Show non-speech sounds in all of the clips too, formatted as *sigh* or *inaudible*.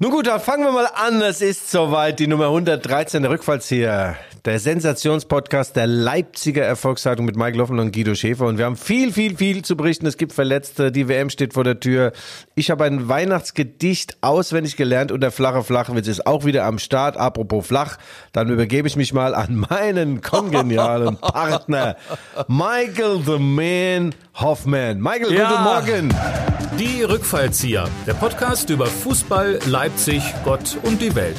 Nun gut, dann fangen wir mal an. Es ist soweit die Nummer 113 der Rückfallzieher. Der Sensationspodcast der Leipziger Erfolgszeitung mit Mike Loffen und Guido Schäfer. Und wir haben viel, viel, viel zu berichten. Es gibt Verletzte, die WM steht vor der Tür. Ich habe ein Weihnachtsgedicht auswendig gelernt und der flache Flachwitz ist auch wieder am Start. Apropos flach, dann übergebe ich mich mal an meinen kongenialen *laughs* Partner, Michael the Man Hoffman. Michael, Ja. guten Morgen. Die Rückfallzieher, der Podcast über Fußball, Leipzig, Gott und die Welt.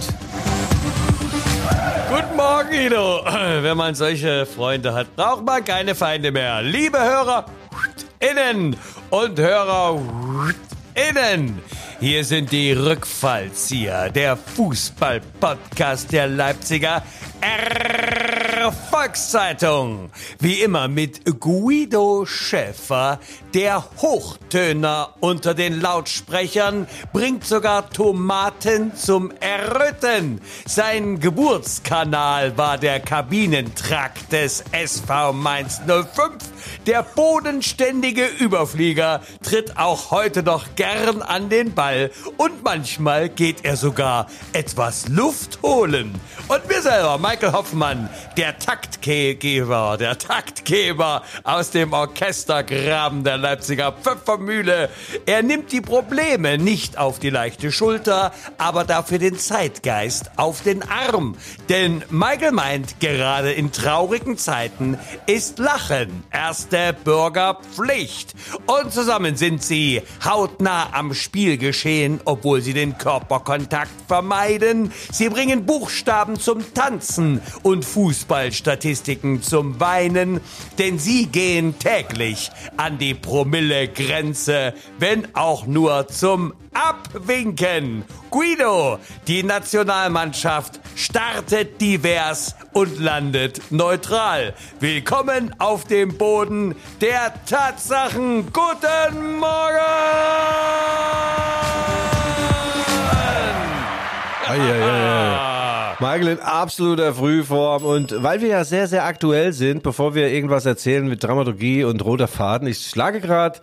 Guten Morgen, Guido. *clears throat* Wenn man solche Freunde hat, braucht man keine Feinde mehr. Liebe Hörer innen und Hörer innen. Hier sind die Rückfallzieher, der Fußball-Podcast der Leipziger Volkszeitung. Wie immer mit Guido Schäfer, der Hochtöner unter den Lautsprechern, bringt sogar Tomaten zum Erröten. Sein Geburtskanal war der Kabinentrakt des SV Mainz 05. Der bodenständige Überflieger tritt auch heute noch gern an den Ball und manchmal geht er sogar etwas Luft holen. Und mir selber, Michael Hoffmann, der Taktgeber, der Taktgeber aus dem Orchestergraben der Leipziger Pfeffermühle. Er nimmt die Probleme nicht auf die leichte Schulter, aber dafür den Zeitgeist auf den Arm. Denn Michael meint, gerade in traurigen Zeiten ist Lachen erste Bürgerpflicht. Und zusammen sind sie hautnah am Spielgeschehen, obwohl sie den Körperkontakt vermeiden. Sie bringen Buchstaben zum Tanzen und Fußballstatistiken zum Weinen, denn sie gehen täglich an die Promillegrenze, wenn auch nur zum Abwinken. Guido, die Nationalmannschaft startet divers und landet neutral. Willkommen auf dem Boden der Tatsachen. Guten Morgen! Eieiei. Michael in absoluter Frühform und weil wir ja sehr, sehr aktuell sind, bevor wir irgendwas erzählen mit Dramaturgie und roter Faden, ich schlage gerade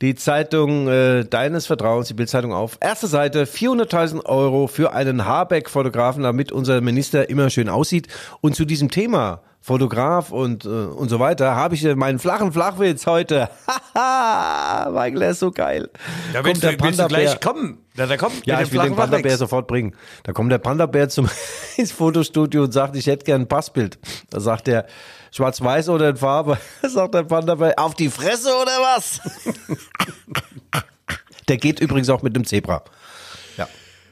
die Zeitung äh, deines Vertrauens, die Bildzeitung auf. Erste Seite, 400.000 Euro für einen Habeck-Fotografen, damit unser Minister immer schön aussieht. Und zu diesem Thema Fotograf und, äh, und so weiter, habe ich äh, meinen flachen Flachwitz heute. *laughs* Haha, Michael, der ist so geil. Da du, willst du gleich kommen. Da, da kommt Ja, ich will den Panda-Bär Flachwitz. sofort bringen. Da kommt der Panda-Bär zum *laughs* ins Fotostudio und sagt, ich hätte gern ein Passbild. Da sagt er, schwarz-weiß oder in Farbe. *laughs* Da sagt der Panda-Bär, auf die Fresse oder was? der geht übrigens auch mit dem Zebra.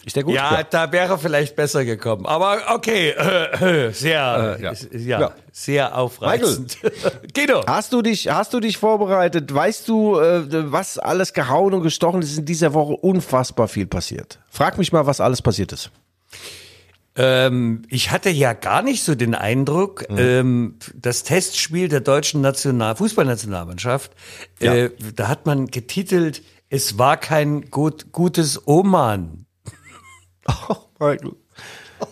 Ja. Ist der gut? Ja, da wäre vielleicht besser gekommen. Aber okay, äh, äh, sehr, Äh, ja. ja. Ja, Ja. sehr aufreizend. *laughs* Guido. Hast du dich, hast du dich vorbereitet? Weißt du, äh, was alles gehauen und gestochen ist? In dieser Woche unfassbar viel passiert. Frag mich mal, was alles passiert ist. Ähm, ich hatte ja gar nicht so den Eindruck, Mhm. ähm, das Testspiel der deutschen National Fußballnationalmannschaft, da hat man getitelt, es war kein gut, gutes Oman. *laughs* Oh, Michael.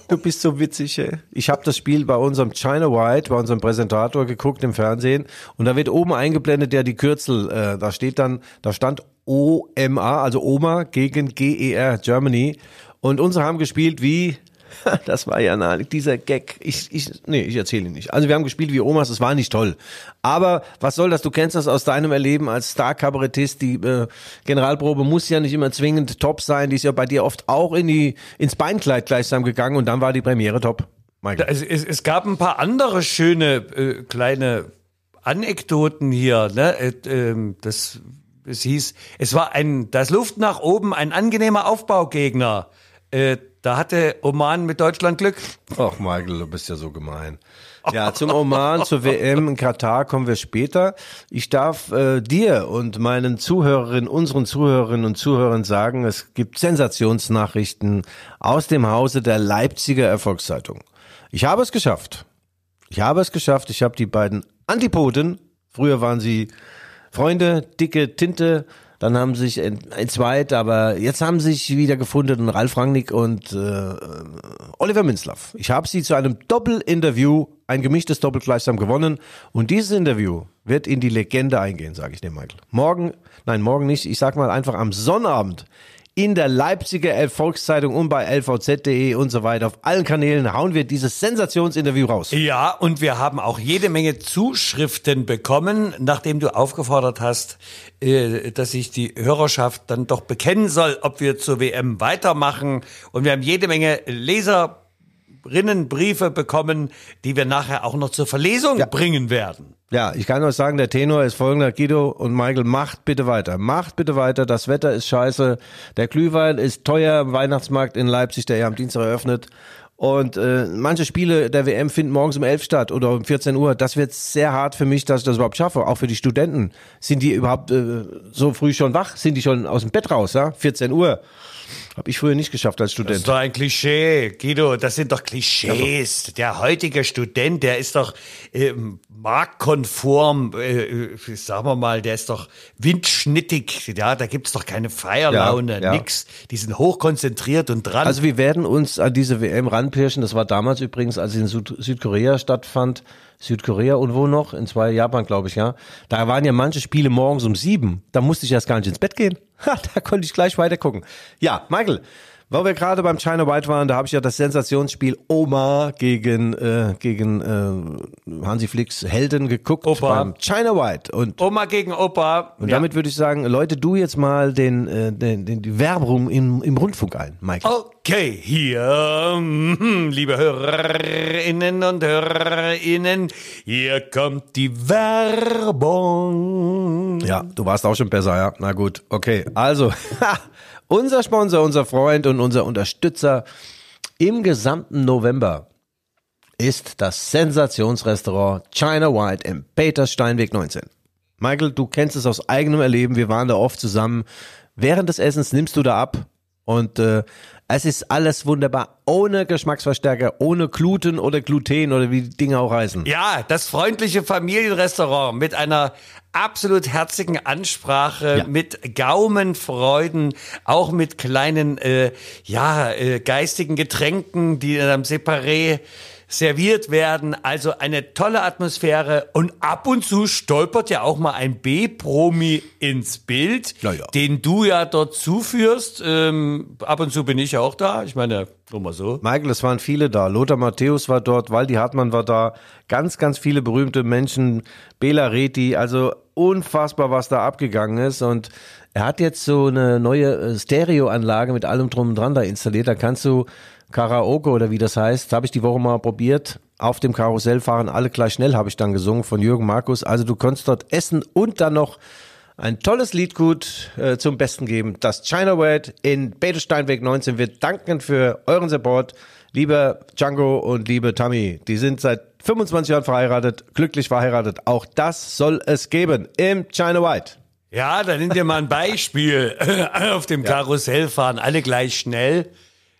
Du bist so witzig, ey. Ich habe das Spiel bei unserem China White, bei unserem Präsentator geguckt im Fernsehen und da wird oben eingeblendet ja die Kürzel. Äh, da steht dann, da stand OMA, also Oma gegen GER Germany und unsere haben gespielt wie *laughs* das war ja nah, dieser Gag. Ich, ich, nee, ich erzähle ihn nicht. Also wir haben gespielt wie Omas, es war nicht toll. Aber was soll das? Du kennst das aus deinem Erleben als Star-Kabarettist. Die äh, Generalprobe muss ja nicht immer zwingend top sein. Die ist ja bei dir oft auch in die, ins Beinkleid gleichsam gegangen und dann war die Premiere top. Michael. Es, es, es gab ein paar andere schöne äh, kleine Anekdoten hier. Ne? Äh, ähm, das, es hieß, es war ein, das Luft nach oben, ein angenehmer Aufbaugegner. Äh, da hatte Oman mit Deutschland Glück. Ach, Michael, du bist ja so gemein. Ja, zum *laughs* Oman, zur WM in Katar kommen wir später. Ich darf äh, dir und meinen Zuhörerinnen, unseren Zuhörerinnen und Zuhörern sagen, es gibt Sensationsnachrichten aus dem Hause der Leipziger Erfolgszeitung. Ich habe es geschafft. Ich habe es geschafft. Ich habe die beiden Antipoden, früher waren sie Freunde, dicke Tinte, dann haben sich entzweit, aber jetzt haben sich wieder gefunden Ralf Rangnick und äh, Oliver Minzlaff. Ich habe sie zu einem Doppelinterview, ein gemischtes Doppel gleichsam gewonnen und dieses Interview wird in die Legende eingehen, sage ich dir, Michael. Morgen, nein, morgen nicht, ich sag mal einfach am Sonnabend in der Leipziger Volkszeitung und bei lvz.de und so weiter. Auf allen Kanälen hauen wir dieses Sensationsinterview raus. Ja, und wir haben auch jede Menge Zuschriften bekommen, nachdem du aufgefordert hast, äh, dass sich die Hörerschaft dann doch bekennen soll, ob wir zur WM weitermachen. Und wir haben jede Menge Leser Rinnenbriefe bekommen, die wir nachher auch noch zur Verlesung ja. bringen werden. Ja, ich kann euch sagen, der Tenor ist folgender. Guido und Michael, macht bitte weiter. Macht bitte weiter. Das Wetter ist scheiße. Der Glühwein ist teuer im Weihnachtsmarkt in Leipzig, der ja am Dienstag eröffnet. Und äh, manche Spiele der WM finden morgens um 11 statt oder um 14 Uhr. Das wird sehr hart für mich, dass ich das überhaupt schaffe. Auch für die Studenten. Sind die überhaupt äh, so früh schon wach? Sind die schon aus dem Bett raus? Ja? 14 Uhr. Habe ich früher nicht geschafft als Student. Das ist doch ein Klischee, Guido. Das sind doch Klischees. Der heutige Student, der ist doch ähm, marktkonform, äh, äh, sagen wir mal, der ist doch windschnittig. Ja, da gibt's doch keine Feierlaune, ja, ja. nix. Die sind hochkonzentriert und dran. Also wir werden uns an diese WM ranpirschen. Das war damals übrigens, als sie in Süd Südkorea stattfand. Südkorea und wo noch? In zwei Japan, glaube ich, ja. Da waren ja manche Spiele morgens um sieben. Da musste ich erst gar nicht ins Bett gehen. *laughs* da konnte ich gleich weiter gucken. Ja, Michael, weil wir gerade beim China White waren, da habe ich ja das Sensationsspiel Oma gegen äh, gegen äh, Hansi Flicks Helden geguckt Opa. beim China White und Oma gegen Opa. Und ja. damit würde ich sagen, Leute, du jetzt mal den, äh, den, den die Werbung im, im Rundfunk ein, Michael. Okay, hier, hm, liebe Hörerinnen und Hörerinnen, hier kommt die Werbung. Ja, du warst auch schon besser, ja. Na gut, okay. Also, *laughs* unser Sponsor, unser Freund und unser Unterstützer im gesamten November ist das Sensationsrestaurant China White im Petersteinweg 19. Michael, du kennst es aus eigenem Erleben, wir waren da oft zusammen. Während des Essens nimmst du da ab und äh, es ist alles wunderbar, ohne Geschmacksverstärker, ohne Gluten oder Gluten oder wie die Dinge auch heißen. Ja, das freundliche Familienrestaurant mit einer absolut herzigen Ansprache, ja. mit Gaumenfreuden, auch mit kleinen, äh, ja, äh, geistigen Getränken, die in einem Separé serviert werden. Also eine tolle Atmosphäre und ab und zu stolpert ja auch mal ein B-Promi ins Bild, ja. den du ja dort zuführst. Ähm, ab und zu bin ich ja auch da. Ich meine, nur mal so. Michael, es waren viele da. Lothar Matthäus war dort, Waldi Hartmann war da. Ganz, ganz viele berühmte Menschen. Bela Reti, also unfassbar, was da abgegangen ist und er hat jetzt so eine neue äh, Stereoanlage mit allem drum und dran da installiert. Da kannst du Karaoke oder wie das heißt, habe ich die Woche mal probiert. Auf dem Karussell fahren alle gleich schnell, habe ich dann gesungen von Jürgen Markus. Also du konntest dort essen und dann noch ein tolles Liedgut äh, zum Besten geben. Das China Word in Betelsteinweg 19. Wir danken für euren Support, lieber Django und liebe Tammy. Die sind seit 25 Jahren verheiratet, glücklich verheiratet. Auch das soll es geben im China White. Ja, dann nimm dir mal ein Beispiel. *laughs* Auf dem Karussell fahren alle gleich schnell.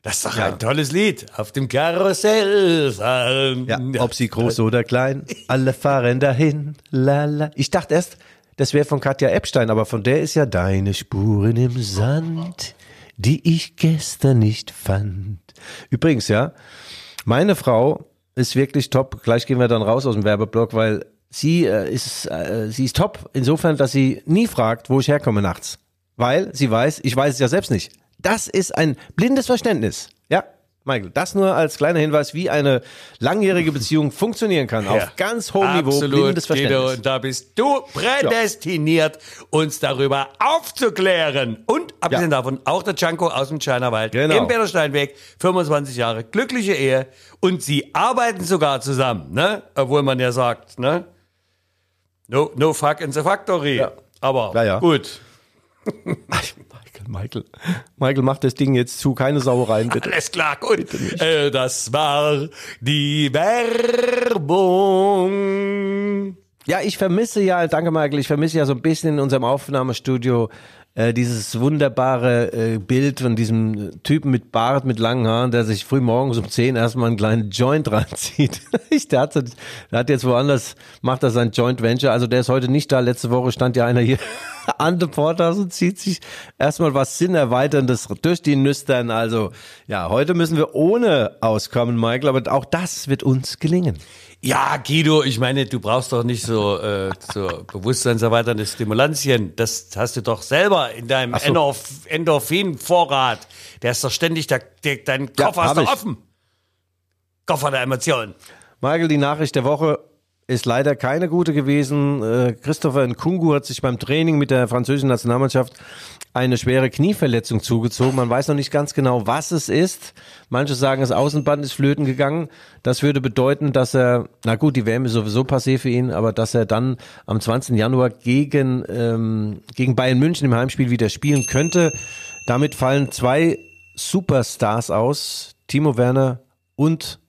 Das ist doch ja. ein tolles Lied. Auf dem Karussell fahren. Ja, ob sie groß oder klein, alle fahren dahin. Lala. Ich dachte erst, das wäre von Katja Epstein, aber von der ist ja deine Spuren im Sand, die ich gestern nicht fand. Übrigens, ja, meine Frau ist wirklich top. Gleich gehen wir dann raus aus dem Werbeblock, weil sie äh, ist, äh, sie ist top insofern, dass sie nie fragt, wo ich herkomme nachts. Weil sie weiß, ich weiß es ja selbst nicht. Das ist ein blindes Verständnis. Ja, Michael, das nur als kleiner Hinweis, wie eine langjährige Beziehung *laughs* funktionieren kann. Ja, auf ganz hohem Niveau. Blindes Verständnis. Guido, und da bist du prädestiniert, ja. uns darüber aufzuklären. Und abgesehen ja. davon auch der Django aus dem China-Wald genau. im Petersteinweg, 25 Jahre, glückliche Ehe. Und sie arbeiten sogar zusammen, ne? Obwohl man ja sagt, ne? No, no fuck in the factory. Aber gut. *laughs* Michael, Michael, mach das Ding jetzt zu, keine Sauereien, bitte. Alles klar, gut. Äh, das war die Werbung. Ja, ich vermisse ja, danke Michael, ich vermisse ja so ein bisschen in unserem Aufnahmestudio äh, dieses wunderbare äh, Bild von diesem Typen mit Bart, mit langen Haaren, der sich früh morgens um 10 erstmal einen kleinen Joint *laughs* ranzieht. ich, der, hat, der hat jetzt woanders, macht er sein Joint Venture, also der ist heute nicht da. Letzte Woche stand ja einer hier *laughs* an den Portas und zieht sich erstmal was Sinnerweiterndes durch die Nüstern. Also ja, heute müssen wir ohne auskommen, Michael, aber auch das wird uns gelingen. Ja, Guido, ich meine, du brauchst doch nicht so, äh, so bewusstseinserweiternde Stimulantien. Das hast du doch selber in deinem so. Endorph Endorphin-Vorrat. Der ist doch ständig, der, der, dein Koffer hab ist doch offen. Koffer der Emotionen. Michael, die Nachricht der Woche ist leider keine gute gewesen. Äh, Christopher Nkungu hat sich beim Training mit der französischen Nationalmannschaft eine schwere Knieverletzung zugezogen. Man weiß noch nicht ganz genau, was es ist. Manche sagen, das Außenband ist flöten gegangen. Das würde bedeuten, dass er, na gut, die WM ist sowieso passé für ihn, aber dass er dann am 20. Januar gegen, ähm, gegen Bayern München im Heimspiel wieder spielen könnte. Damit fallen zwei Superstars aus, Timo Werner und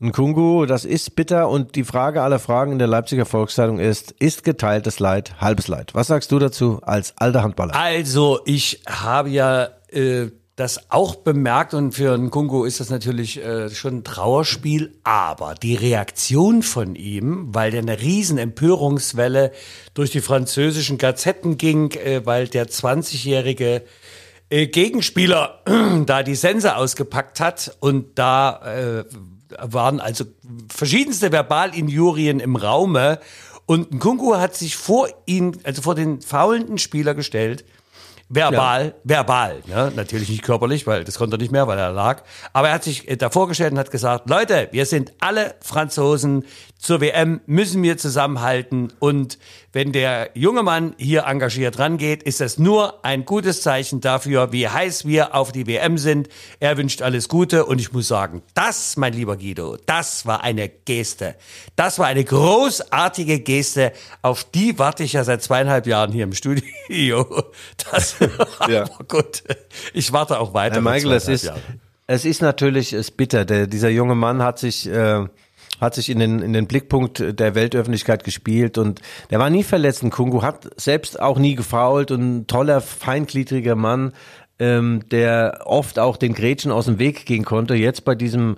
Nkungu, das ist bitter und die Frage aller Fragen in der Leipziger Volkszeitung ist, ist geteiltes Leid halbes Leid? Was sagst du dazu als alter Handballer? Also, ich habe ja äh, das auch bemerkt und für einen Kungo ist das natürlich äh, schon ein Trauerspiel, aber die Reaktion von ihm, weil der eine riesen Empörungswelle durch die französischen Gazetten ging, äh, weil der 20-jährige äh, Gegenspieler *clears throat* da die Sense ausgepackt hat und da äh, waren also verschiedenste Verbalinjurien im Raume. Und Nkunku hat sich vor ihn, also vor den faulenden Spieler gestellt, verbal, verbal, ne? natürlich nicht körperlich, weil das konnte er nicht mehr, weil er lag, aber er hat sich äh, davor gestellt und hat gesagt, Leute, wir sind alle Franzosen, zur WM müssen wir zusammenhalten und wenn der junge Mann hier engagiert rangeht, ist das nur ein gutes Zeichen dafür, wie heiß wir auf die WM sind. Er wünscht alles Gute und ich muss sagen, das, mein lieber Guido, das war eine Geste. Das war eine großartige Geste. Auf die warte ich ja seit zweieinhalb Jahren hier im Studio. *laughs* Das Ja. *laughs* aber gut. Ich warte auch weiter. Herr Michael, es ist, es ist natürlich es bitter. Der, dieser junge Mann hat sich, äh, hat sich in den, in den Blickpunkt der Weltöffentlichkeit gespielt und der war nie verletzt. Kungu hat selbst auch nie gefault und ein toller, feingliedriger Mann, ähm, der oft auch den Gretchen aus dem Weg gehen konnte. Jetzt bei diesem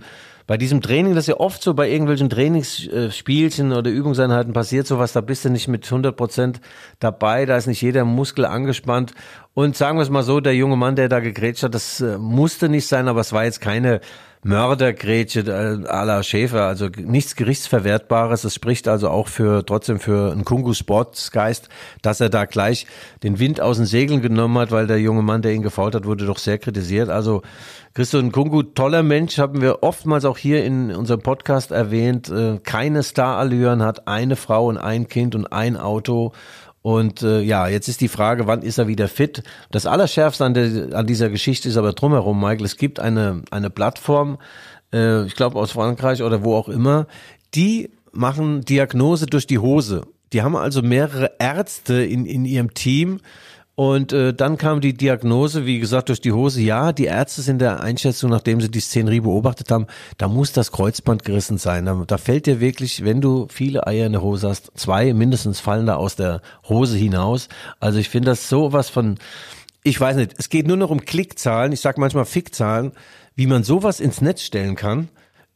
bei diesem Training, das ist ja oft so bei irgendwelchen Trainingsspielchen oder Übungseinheiten passiert sowas, da bist du nicht mit 100 Prozent dabei, da ist nicht jeder Muskel angespannt. Und sagen wir es mal so, der junge Mann, der da gegrätscht hat, das äh, musste nicht sein, aber es war jetzt keine Mördergrätsche äh, à la Schäfer, also nichts Gerichtsverwertbares. Es spricht also auch für trotzdem für einen Kungu Sportsgeist, dass er da gleich den Wind aus den Segeln genommen hat, weil der junge Mann, der ihn gefault hat, wurde doch sehr kritisiert. Also Christo Nkungu, toller Mensch, haben wir oftmals auch hier in unserem Podcast erwähnt. Äh, keine Starallüren, hat eine Frau und ein Kind und ein Auto. Und äh, ja, jetzt ist die Frage, wann ist er wieder fit? Das Allerschärfste an, der, an dieser Geschichte ist aber drumherum, Michael. Es gibt eine, eine Plattform, äh, ich glaube aus Frankreich oder wo auch immer, die machen Diagnose durch die Hose. Die haben also mehrere Ärzte in, in ihrem Team. Und äh, dann kam die Diagnose, wie gesagt, durch die Hose. Ja, die Ärzte sind der Einschätzung, nachdem sie die Szenerie beobachtet haben, da muss das Kreuzband gerissen sein. Da, da fällt dir wirklich, wenn du viele Eier in der Hose hast, zwei mindestens fallen da aus der Hose hinaus. Also ich finde das sowas von, ich weiß nicht, es geht nur noch um Klickzahlen, ich sag manchmal Fickzahlen, wie man sowas ins Netz stellen kann.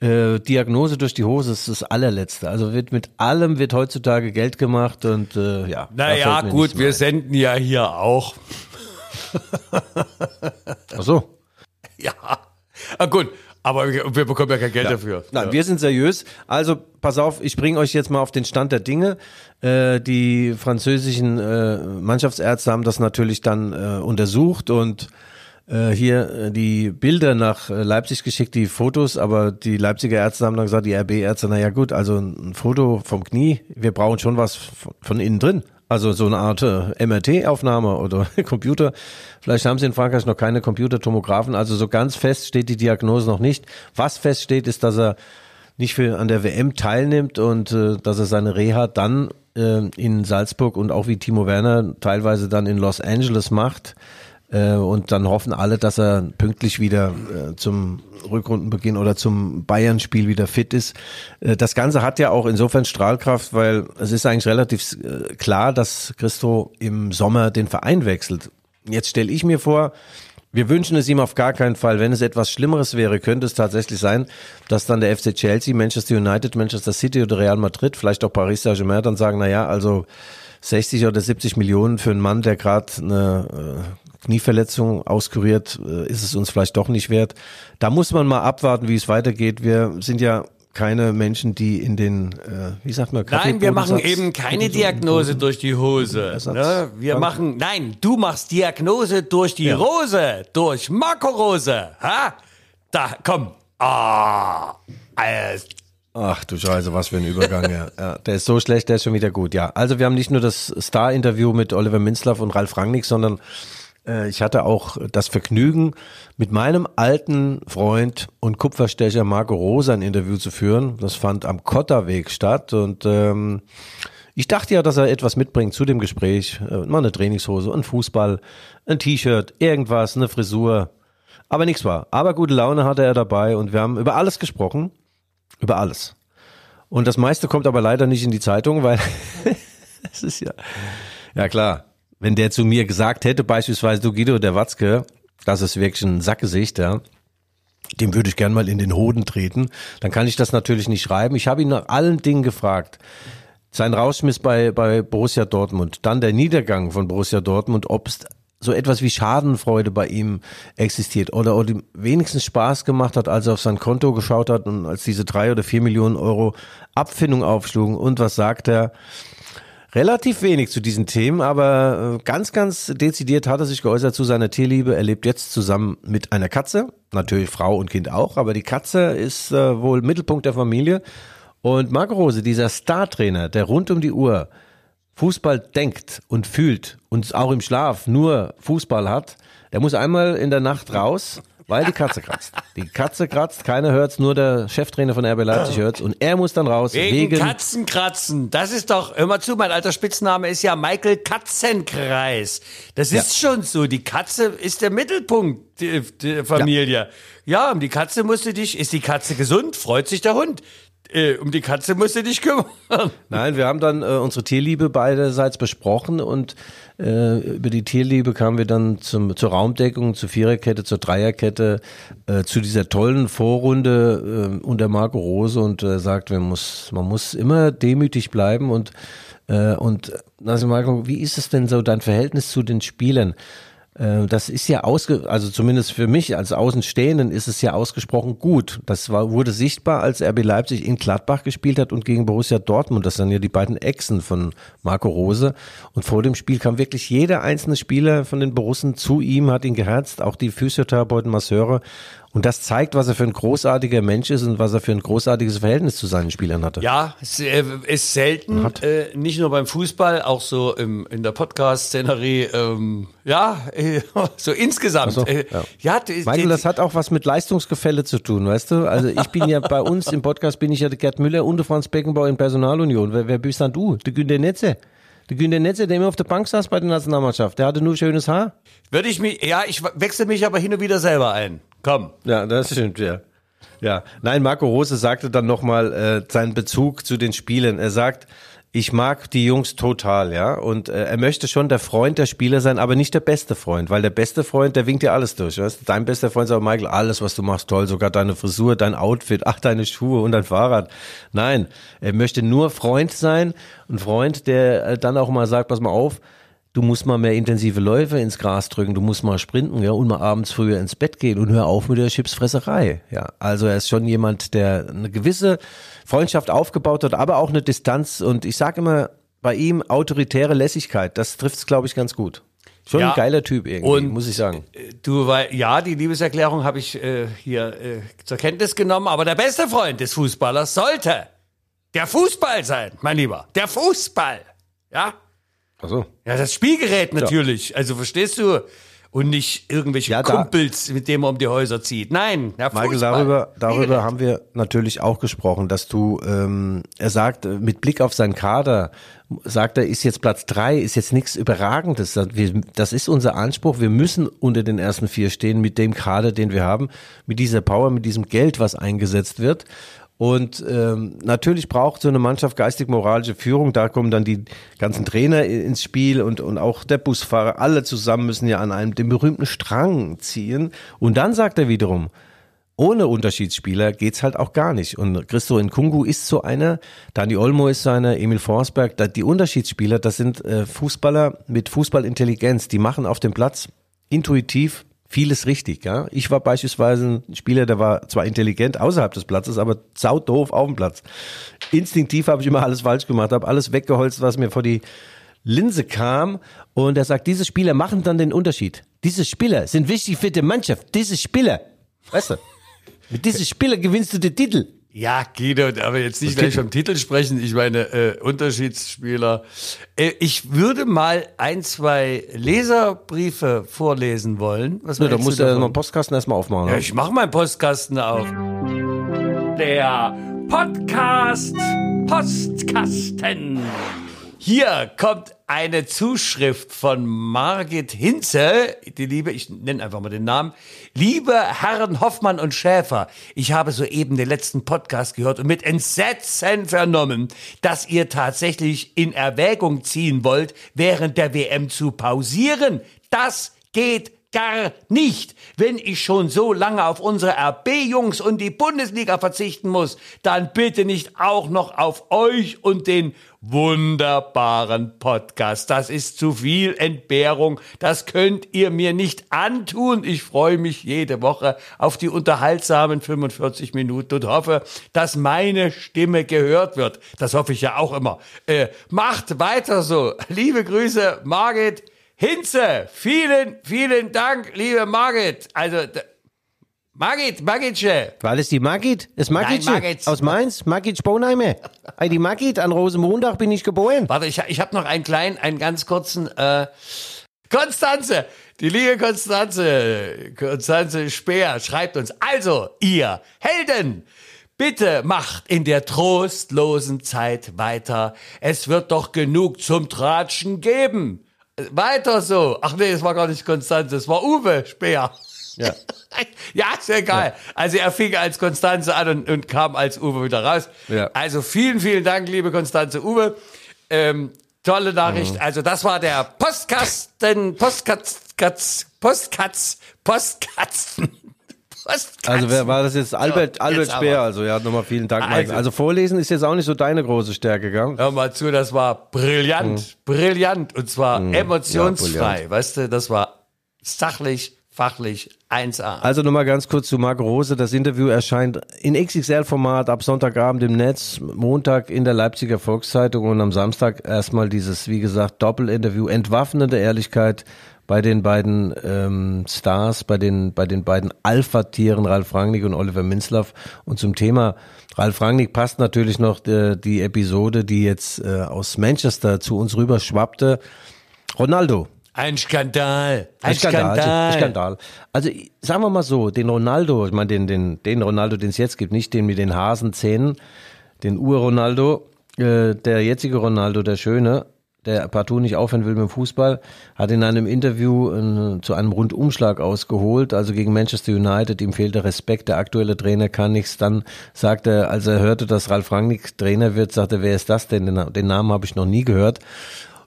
Äh, Diagnose durch die Hose ist das allerletzte. Also wird mit allem wird heutzutage Geld gemacht und äh, ja. Naja, gut, wir ein. senden ja hier auch. Ach so. *laughs* Ja. Ah, gut, aber wir, wir bekommen ja kein Geld dafür. Nein, ja. wir sind seriös. Also pass auf, ich bringe euch jetzt mal auf den Stand der Dinge. Äh, die französischen äh, Mannschaftsärzte haben das natürlich dann äh, untersucht und äh, hier äh, die Bilder nach äh, Leipzig geschickt, die Fotos, aber die Leipziger Ärzte haben dann gesagt, die RB-Ärzte, naja gut, also ein Foto vom Knie, wir brauchen schon was von, von innen drin. Also so eine Art MRT-Aufnahme oder *laughs* Computer. Vielleicht haben sie in Frankreich noch keine Computertomographen. Also so ganz fest steht die Diagnose noch nicht. Was feststeht, ist, dass er nicht für an der WM teilnimmt und äh, dass er seine Reha dann äh, in Salzburg und auch wie Timo Werner teilweise dann in Los Angeles macht. Äh, und dann hoffen alle, dass er pünktlich wieder äh, zum Rückrundenbeginn oder zum Bayern-Spiel wieder fit ist. Äh, das Ganze hat ja auch insofern Strahlkraft, weil es ist eigentlich relativ klar, dass Christo im Sommer den Verein wechselt. Jetzt stelle ich mir vor, Wir wünschen es ihm auf gar keinen Fall. Wenn es etwas Schlimmeres wäre, könnte es tatsächlich sein, dass dann der FC Chelsea, Manchester United, Manchester City oder Real Madrid, vielleicht auch Paris Saint-Germain dann sagen, na ja, also 60 oder 70 Millionen für einen Mann, der gerade eine Knieverletzung auskuriert, äh, ist es uns vielleicht doch nicht wert. Da muss man mal abwarten, wie es weitergeht. Wir sind ja keine Menschen, die in den, äh, wie sagt man, Nein, wir machen eben keine Diagnose durch die Hose. Ne? Wir machen, nein, du machst Diagnose durch die ja. Rose, durch Marco Rose. Ha? Da, komm. Ah, Ach du Scheiße, was für ein Übergang, ja. *laughs* ja. Der ist so schlecht, der ist schon wieder gut, ja. Also wir haben nicht nur das Star-Interview mit Oliver Minzlaff und Ralf Rangnick, sondern ich hatte auch das Vergnügen, mit meinem alten Freund und Kupferstecher Marco Rosa ein Interview zu führen. Das fand am Kotterweg statt und ähm, ich dachte ja, dass er etwas mitbringt zu dem Gespräch. Äh, mal eine Trainingshose, ein Fußball, ein T-Shirt, irgendwas, eine Frisur. Aber nichts war. Aber gute Laune hatte er dabei und wir haben über alles gesprochen. Über alles. Und das meiste kommt aber leider nicht in die Zeitung, weil *laughs* es ist ja, ja klar, wenn der zu mir gesagt hätte, beispielsweise du Guido, der Watzke, das ist wirklich ein Sackgesicht, ja, dem würde ich gern mal in den Hoden treten, dann kann ich das natürlich nicht schreiben. Ich habe ihn nach allen Dingen gefragt. Sein Rausschmiss bei, bei Borussia Dortmund, dann der Niedergang von Borussia Dortmund, ob es so etwas wie Schadenfreude bei ihm existiert oder, oder wenigstens Spaß gemacht hat, als er auf sein Konto geschaut hat und als diese drei oder vier Millionen Euro Abfindung aufschlugen. Und was sagt er? Relativ wenig zu diesen Themen, aber äh, ganz, ganz dezidiert hat er sich geäußert zu seiner Tierliebe. Er lebt jetzt zusammen mit einer Katze, natürlich Frau und Kind auch, aber die Katze ist äh, wohl Mittelpunkt der Familie. Und Marco Rose, dieser Startrainer, der rund um die Uhr Fußball denkt und fühlt und auch im Schlaf nur Fußball hat, der muss einmal in der Nacht raus weil die Katze kratzt. Die Katze kratzt, keiner hört's, nur der Cheftrainer von RB Leipzig hört's und er muss dann raus. Wegen, wegen Katzenkratzen. Das ist doch, hör mal zu, mein alter Spitzname ist ja Michael Katzenkreis. Das ist ja. schon so. Die Katze ist der Mittelpunkt der Familie. Ja. ja, um die Katze musst du dich, ist die Katze gesund, freut sich der Hund äh, um die Katze musst du dich kümmern. Nein, wir haben dann äh, unsere Tierliebe beiderseits besprochen und äh, über die Tierliebe kamen wir dann zum, zur Raumdeckung, zur Viererkette, zur Dreierkette, äh, zu dieser tollen Vorrunde äh, unter Marco Rose und er sagt, man muss, man muss immer demütig bleiben und und also Marco, wie ist es denn so dein Verhältnis zu den Spielern? Äh, das ist ja ausge, also zumindest für mich als Außenstehenden ist es ja ausgesprochen gut. Das war, wurde sichtbar, als RB Leipzig in Gladbach gespielt hat und gegen Borussia Dortmund. Das sind ja die beiden Echsen von Marco Rose. Und vor dem Spiel kam wirklich jeder einzelne Spieler von den Borussen zu ihm, hat ihn geherzt, auch die Physiotherapeuten, Masseure. Und das zeigt, was er für ein großartiger Mensch ist und was er für ein großartiges Verhältnis zu seinen Spielern hatte. Ja, es äh, ist selten, äh, nicht nur beim Fußball, auch so im, in der Podcast-Szenerie, ähm, ja, äh, *laughs* so insgesamt. So, äh, ja. ja Michael, das hat auch was mit Leistungsgefälle zu tun, weißt du? Also ich bin ja bei uns im Podcast, bin ich ja der Gerd Müller und der Franz Beckenbauer in Personalunion. Wer, wer bist dann du? Der Günter Netze. Der Günter Netze, der immer auf der Bank saß bei der Nationalmannschaft, der hatte nur schönes Haar. Würde ich mich, ja, ich wechsle mich aber hin und wieder selber ein. Komm. Ja, das stimmt, ja. Ja, nein, Marco Rose sagte dann nochmal äh, seinen Bezug zu den Spielen. Er sagt, ich mag die Jungs total, ja, und äh, er möchte schon der Freund der Spieler sein, aber nicht der beste Freund, weil der beste Freund, der winkt dir alles durch, weißt? Dein bester Freund sagt Michael, alles, was du machst, toll, sogar deine Frisur, dein Outfit, ach, deine Schuhe und dein Fahrrad. Nein, er möchte nur Freund sein, ein Freund, der äh, dann auch mal sagt, pass mal auf, du musst mal mehr intensive Läufe ins Gras drücken, du musst mal sprinten, ja, und mal abends früher ins Bett gehen und hör auf mit der Chipsfresserei, ja. Also er ist schon jemand, der eine gewisse Freundschaft aufgebaut hat, aber auch eine Distanz und ich sage immer bei ihm autoritäre Lässigkeit, das trifft es glaube ich ganz gut. Schon ja, ein geiler Typ irgendwie, und muss ich sagen. Äh, du, weil, ja, die Liebeserklärung habe ich äh, hier äh, zur Kenntnis genommen, aber der beste Freund des Fußballers sollte der Fußball sein, mein Lieber. Der Fußball. Ja? Ach so. Ja, das Spielgerät natürlich. Ja. Also verstehst du? Und nicht irgendwelche ja, Kumpels, mit denen man um die Häuser zieht. Nein, der Michael, darüber, darüber haben wir natürlich auch gesprochen, dass du, ähm, er sagt, mit Blick auf seinen Kader, sagt er, ist jetzt Platz drei, ist jetzt nichts Überragendes. Das ist unser Anspruch. Wir müssen unter den ersten vier stehen mit dem Kader, den wir haben, mit dieser Power, mit diesem Geld, was eingesetzt wird. Und ähm, natürlich braucht so eine Mannschaft geistig-moralische Führung. Da kommen dann die ganzen Trainer ins Spiel und, und auch der Busfahrer. Alle zusammen müssen ja an einem den berühmten Strang ziehen. Und dann sagt er wiederum, ohne Unterschiedsspieler geht's halt auch gar nicht. Und Christo Nkungu ist so einer, Dani Olmo ist so einer, Emil Forsberg. Die Unterschiedsspieler, das sind äh, Fußballer mit Fußballintelligenz. Die machen auf dem Platz intuitiv vieles richtig. Ja? Ich war beispielsweise ein Spieler, der war zwar intelligent außerhalb des Platzes, aber saudoof auf dem Platz. Instinktiv habe ich immer alles falsch gemacht, habe alles weggeholzt, was mir vor die Linse kam. Und er sagt, diese Spieler machen dann den Unterschied. Diese Spieler sind wichtig für die Mannschaft. Diese Spieler. Weißt du? Mit diesen Spielern gewinnst du den Titel. Ja, Guido, aber jetzt nicht gleich vom Titel sprechen. Ich meine, äh, Unterschiedsspieler. Äh, ich würde mal ein, zwei Leserbriefe vorlesen wollen. Was ja, da musst du ja noch Postkasten erstmal aufmachen. Ja, ich mach meinen Postkasten auf. Der Podcast Postkasten. Hier kommt eine Zuschrift von Margit Hinze, die liebe, ich nenne einfach mal den Namen. Liebe Herren Hoffmann und Schäfer, ich habe soeben den letzten Podcast gehört und mit Entsetzen vernommen, dass ihr tatsächlich in Erwägung ziehen wollt, während der WM zu pausieren. Das geht gar nicht. Wenn ich schon so lange auf unsere RB-Jungs und die Bundesliga verzichten muss, dann bitte nicht auch noch auf euch und den wunderbaren Podcast. Das ist zu viel Entbehrung. Das könnt ihr mir nicht antun. Ich freue mich jede Woche auf die unterhaltsamen 45 Minuten und hoffe, dass meine Stimme gehört wird. Das hoffe ich ja auch immer. Äh, macht weiter so. Liebe Grüße, Margit. Hinze, vielen, vielen Dank, liebe Margit. Also, Margit, Margitsche. War das die Margit? Das Margitsche? Nein, Margit. Aus Mainz? Margit Sponheimer. hey, die Margit, an Rosenmontag bin ich geboren. Warte, ich, ich habe noch einen kleinen, einen ganz kurzen, äh, Konstanze, die liebe Konstanze, Konstanze Speer schreibt uns, also, ihr Helden, Bitte macht in der trostlosen Zeit weiter. Es wird doch genug zum Tratschen geben. Weiter so. Ach nee, es war gar nicht Konstanze, es war Uwe Speer. Ja. *laughs* ja, ist ja geil. Ja. Also er fing als Konstanze an und, und, kam als Uwe wieder raus. Ja. Also vielen, vielen Dank, liebe Konstanze Uwe. Ähm, tolle Nachricht. Mhm. Also das war der Postkasten, Postkatz, Katz, Postkatz, Postkatzen. Also wer war das jetzt? Albert, so, Albert jetzt Speer, also ja, nochmal vielen Dank. Also, also, vorlesen ist jetzt auch nicht so deine große Stärke, gell? Hör mal zu, das war brillant, mhm. brillant und zwar mhm. emotionsfrei, ja, weißt du, das war sachlich, fachlich 1A. Also nochmal ganz kurz zu Marc Rose. Das Interview erscheint in XXL-Format ab Sonntagabend im Netz, Montag in der Leipziger Volkszeitung und am Samstag erstmal dieses, wie gesagt, Doppelinterview. Entwaffnende Ehrlichkeit bei den beiden ähm, Stars, bei den, bei den beiden Alpha-Tieren Ralf Rangnick und Oliver Minzlaff. Und zum Thema Ralf Rangnick passt natürlich noch die, äh, die Episode, die jetzt äh, aus Manchester zu uns rüber schwappte. Ronaldo. Ein Skandal. Ein, Skandal. Skandal. Ein Skandal. Also sagen wir mal so, den Ronaldo, ich meine den, den, den Ronaldo, den es jetzt gibt, nicht den mit den Hasenzähnen, den Ur-Ronaldo, äh, der jetzige Ronaldo, der Schöne, der partout nicht aufhören will mit dem Fußball, hat in einem Interview äh, zu einem Rundumschlag ausgeholt, also gegen Manchester United, ihm fehlte Respekt, der aktuelle Trainer kann nichts. Dann sagte er, als er hörte, dass Ralf Rangnick Trainer wird, sagte er, wer ist das denn? Den, den Namen habe ich noch nie gehört.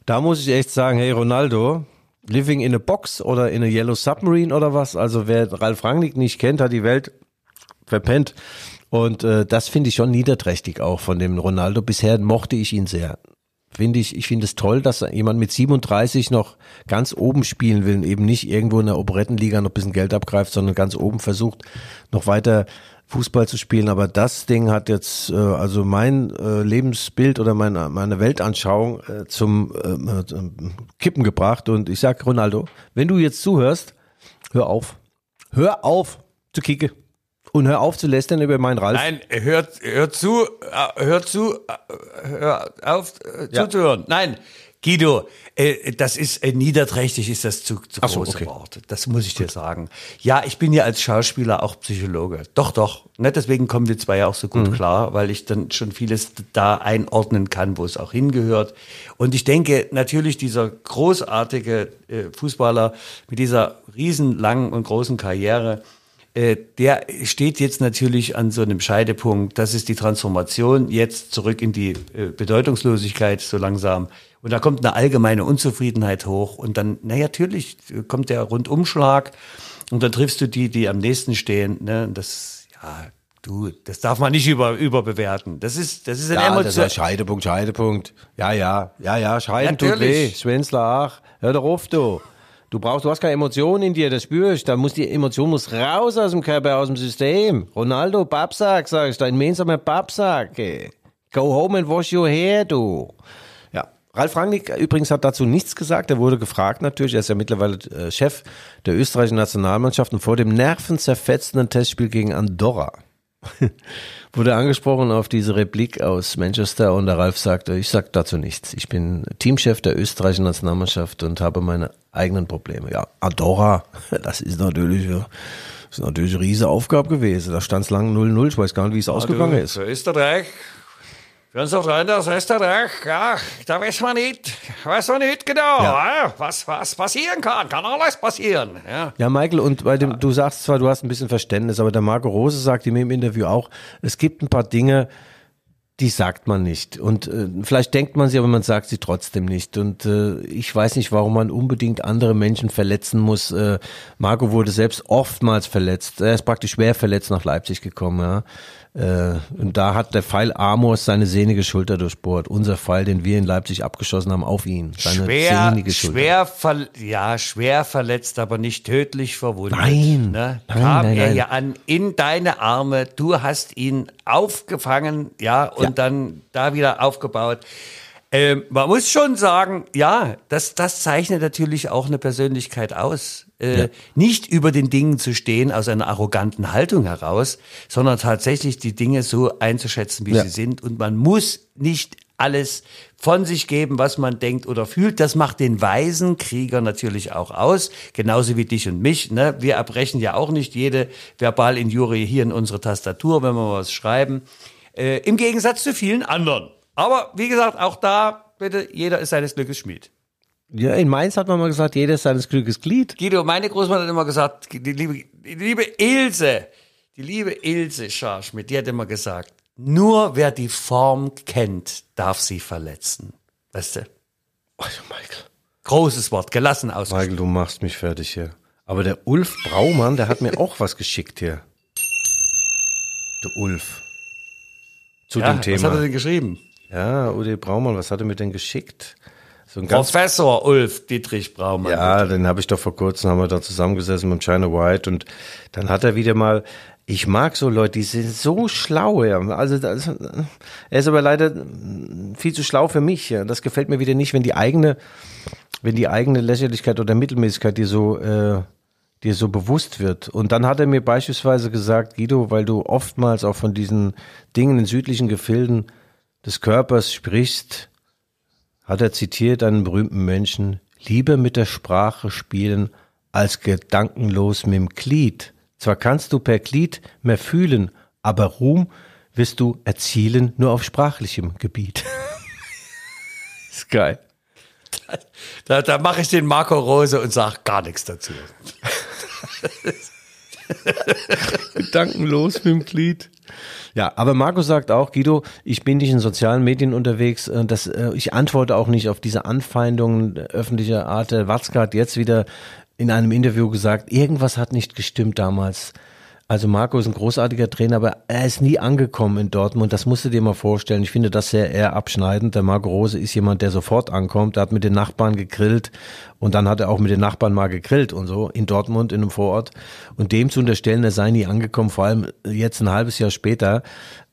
Da muss ich echt sagen, hey Ronaldo, living in a box oder in a yellow submarine oder was? Also wer Ralf Rangnick nicht kennt, hat die Welt verpennt. Und äh, das finde ich schon niederträchtig auch von dem Ronaldo. Bisher mochte ich ihn sehr finde ich, ich finde es toll, dass jemand mit 37 noch ganz oben spielen will und eben nicht irgendwo in der Operettenliga noch ein bisschen Geld abgreift, sondern ganz oben versucht, noch weiter Fußball zu spielen. Aber das Ding hat jetzt äh, also mein äh, Lebensbild oder meine, meine Weltanschauung äh, zum äh, äh Kippen gebracht. Und ich sag Ronaldo, wenn du jetzt zuhörst, hör auf. Hör auf zu kicken. Und hör auf zu lästern über meinen Ralf. Nein, hör, hör zu, äh, hör zu, äh, hör auf äh, ja. zuzuhören. Nein, Guido, äh, das ist äh, niederträchtig, ist das zu, zu so, große okay. Worte. Das muss ich dir sagen. Ja, ich bin ja als Schauspieler auch Psychologe. Doch, doch. Ne, deswegen kommen wir zwei ja auch so gut mhm. klar, weil ich dann schon vieles da einordnen kann, wo es auch hingehört. Und ich denke, natürlich dieser großartige äh, Fußballer mit dieser riesenlangen und großen Karriere, der steht jetzt natürlich an so einem Scheidepunkt. Das ist die Transformation jetzt zurück in die äh, Bedeutungslosigkeit so langsam. Und da kommt eine allgemeine Unzufriedenheit hoch. Und dann, na natürlich, kommt der Rundumschlag. Und dann triffst du die, die am nächsten stehen. Ne? Das, ja, du, das darf man nicht über, überbewerten. Das ist, das ist ein Ja, das Emotion. ist Scheidepunkt, Scheidepunkt. Ja, ja, ja, ja, Scheiden tut Natürlich. weh. Schwänzler, ach, hör doch auf, du. Du brauchst, du hast keine Emotionen in dir, das spüre ich. Da muss die Emotion muss raus aus dem Körper, aus dem System. Ronaldo, Babsack, sag ich, dein gemeinsamer Babsack. Go home and wash your hair, du. Ja, Ralf Rangnick übrigens hat dazu nichts gesagt. Er wurde gefragt natürlich. Er ist ja mittlerweile äh, Chef der österreichischen Nationalmannschaft und vor dem nervenzerfetzenden Testspiel gegen Andorra *laughs* wurde angesprochen auf diese Replik aus Manchester und der Ralf sagte, ich sag dazu nichts. Ich bin Teamchef der österreichischen Nationalmannschaft und habe meine eigenen Probleme. Ja, Andorra, *laughs* das ist natürlich, das ist natürlich eine riesige Aufgabe gewesen. Da stand es lang 0-0. Ich weiß gar nicht, wie es ausgegangen ist. Für Österreich, für unsere Freunde aus Österreich, ja, da weiß man nicht, weiß man nicht genau, ja. was, was passieren kann. Kann alles passieren. Ja. Ja, Michael, und bei dem, du sagst zwar, du hast ein bisschen Verständnis, aber der Marco Rose sagt mir im Interview auch, es gibt ein paar Dinge, die sagt man nicht. Und äh, vielleicht denkt man sie, aber man sagt sie trotzdem nicht. Und äh, ich weiß nicht, warum man unbedingt andere Menschen verletzen muss. Äh, Marco wurde selbst oftmals verletzt. Er ist praktisch schwer verletzt nach Leipzig gekommen. Ja. Äh, und da hat der Pfeil Amos seine sehnige Schulter durchbohrt. Unser Pfeil, den wir in Leipzig abgeschossen haben, auf ihn. Seine Schwer, sehnige Schulter. schwer, ver ja, schwer verletzt, aber nicht tödlich verwundet. Nein, ne? nein, Kam nein, er nein. ja an in deine Arme, du hast ihn aufgefangen, ja, und Ja. dann da wieder aufgebaut. Ähm, man muss schon sagen, ja, das, das zeichnet natürlich auch eine Persönlichkeit aus. Äh, Ja. Nicht über den Dingen zu stehen aus einer arroganten Haltung heraus, sondern tatsächlich die Dinge so einzuschätzen, wie Ja. sie sind. Und man muss nicht alles von sich geben, was man denkt oder fühlt. Das macht den weisen Krieger natürlich auch aus, genauso wie dich und mich. Ne? Wir erbrechen ja auch nicht jede Verbalinjurie hier in unsere Tastatur, wenn wir was schreiben. Äh, Im Gegensatz zu vielen anderen. Aber wie gesagt, auch da, bitte, jeder ist seines Glückes Schmied. Ja, in Mainz hat man mal gesagt, jeder ist seines Glückes Glied. Guido, meine Großmutter hat immer gesagt, die liebe, die liebe Ilse, die liebe Ilse Scharschmidt, die hat immer gesagt, nur wer die Form kennt, darf sie verletzen. Weißt du? Also Michael. Großes Wort, gelassen aus. Michael, du machst mich fertig hier. Aber der Ulf Braumann, der hat mir auch was geschickt hier. Der Ulf. Zu Ja, dem was hat er Thema. denn geschrieben? Ja, Udi Braumann, was hat er mir denn geschickt? So Professor Ulf Dietrich Braumann. Ja, den habe ich doch vor kurzem, haben wir da zusammengesessen mit China White und dann hat er wieder mal, ich mag so Leute, die sind so schlau, ja. Also das, er ist aber leider viel zu schlau für mich, ja. Das gefällt mir wieder nicht, wenn die eigene, wenn die eigene Lächerlichkeit oder Mittelmäßigkeit dir so, äh, dir so bewusst wird. Und dann hat er mir beispielsweise gesagt, Guido, weil du oftmals auch von diesen Dingen in südlichen Gefilden des Körpers sprichst, hat er zitiert einen berühmten Menschen, lieber mit der Sprache spielen, als gedankenlos mit dem Glied. Zwar kannst du per Glied mehr fühlen, aber Ruhm wirst du erzielen nur auf sprachlichem Gebiet. *laughs* Ist geil. Da, da mache ich den Marco Rose und sage gar nichts dazu. *laughs* *laughs* Gedankenlos mit dem Glied. Ja, aber Marco sagt auch, Guido, ich bin nicht in sozialen Medien unterwegs. äh, Das, äh, ich antworte auch nicht auf diese Anfeindungen öffentlicher Art. Watzke hat jetzt wieder in einem Interview gesagt, irgendwas hat nicht gestimmt damals. Also Marco ist ein großartiger Trainer, aber er ist nie angekommen in Dortmund. Das musst du dir mal vorstellen. Ich finde das sehr eher abschneidend. Der Marco Rose ist jemand, der sofort ankommt. Er hat mit den Nachbarn gegrillt und dann hat er auch mit den Nachbarn mal gegrillt und so in Dortmund in einem Vorort. Und dem zu unterstellen, er sei nie angekommen, vor allem jetzt ein halbes Jahr später.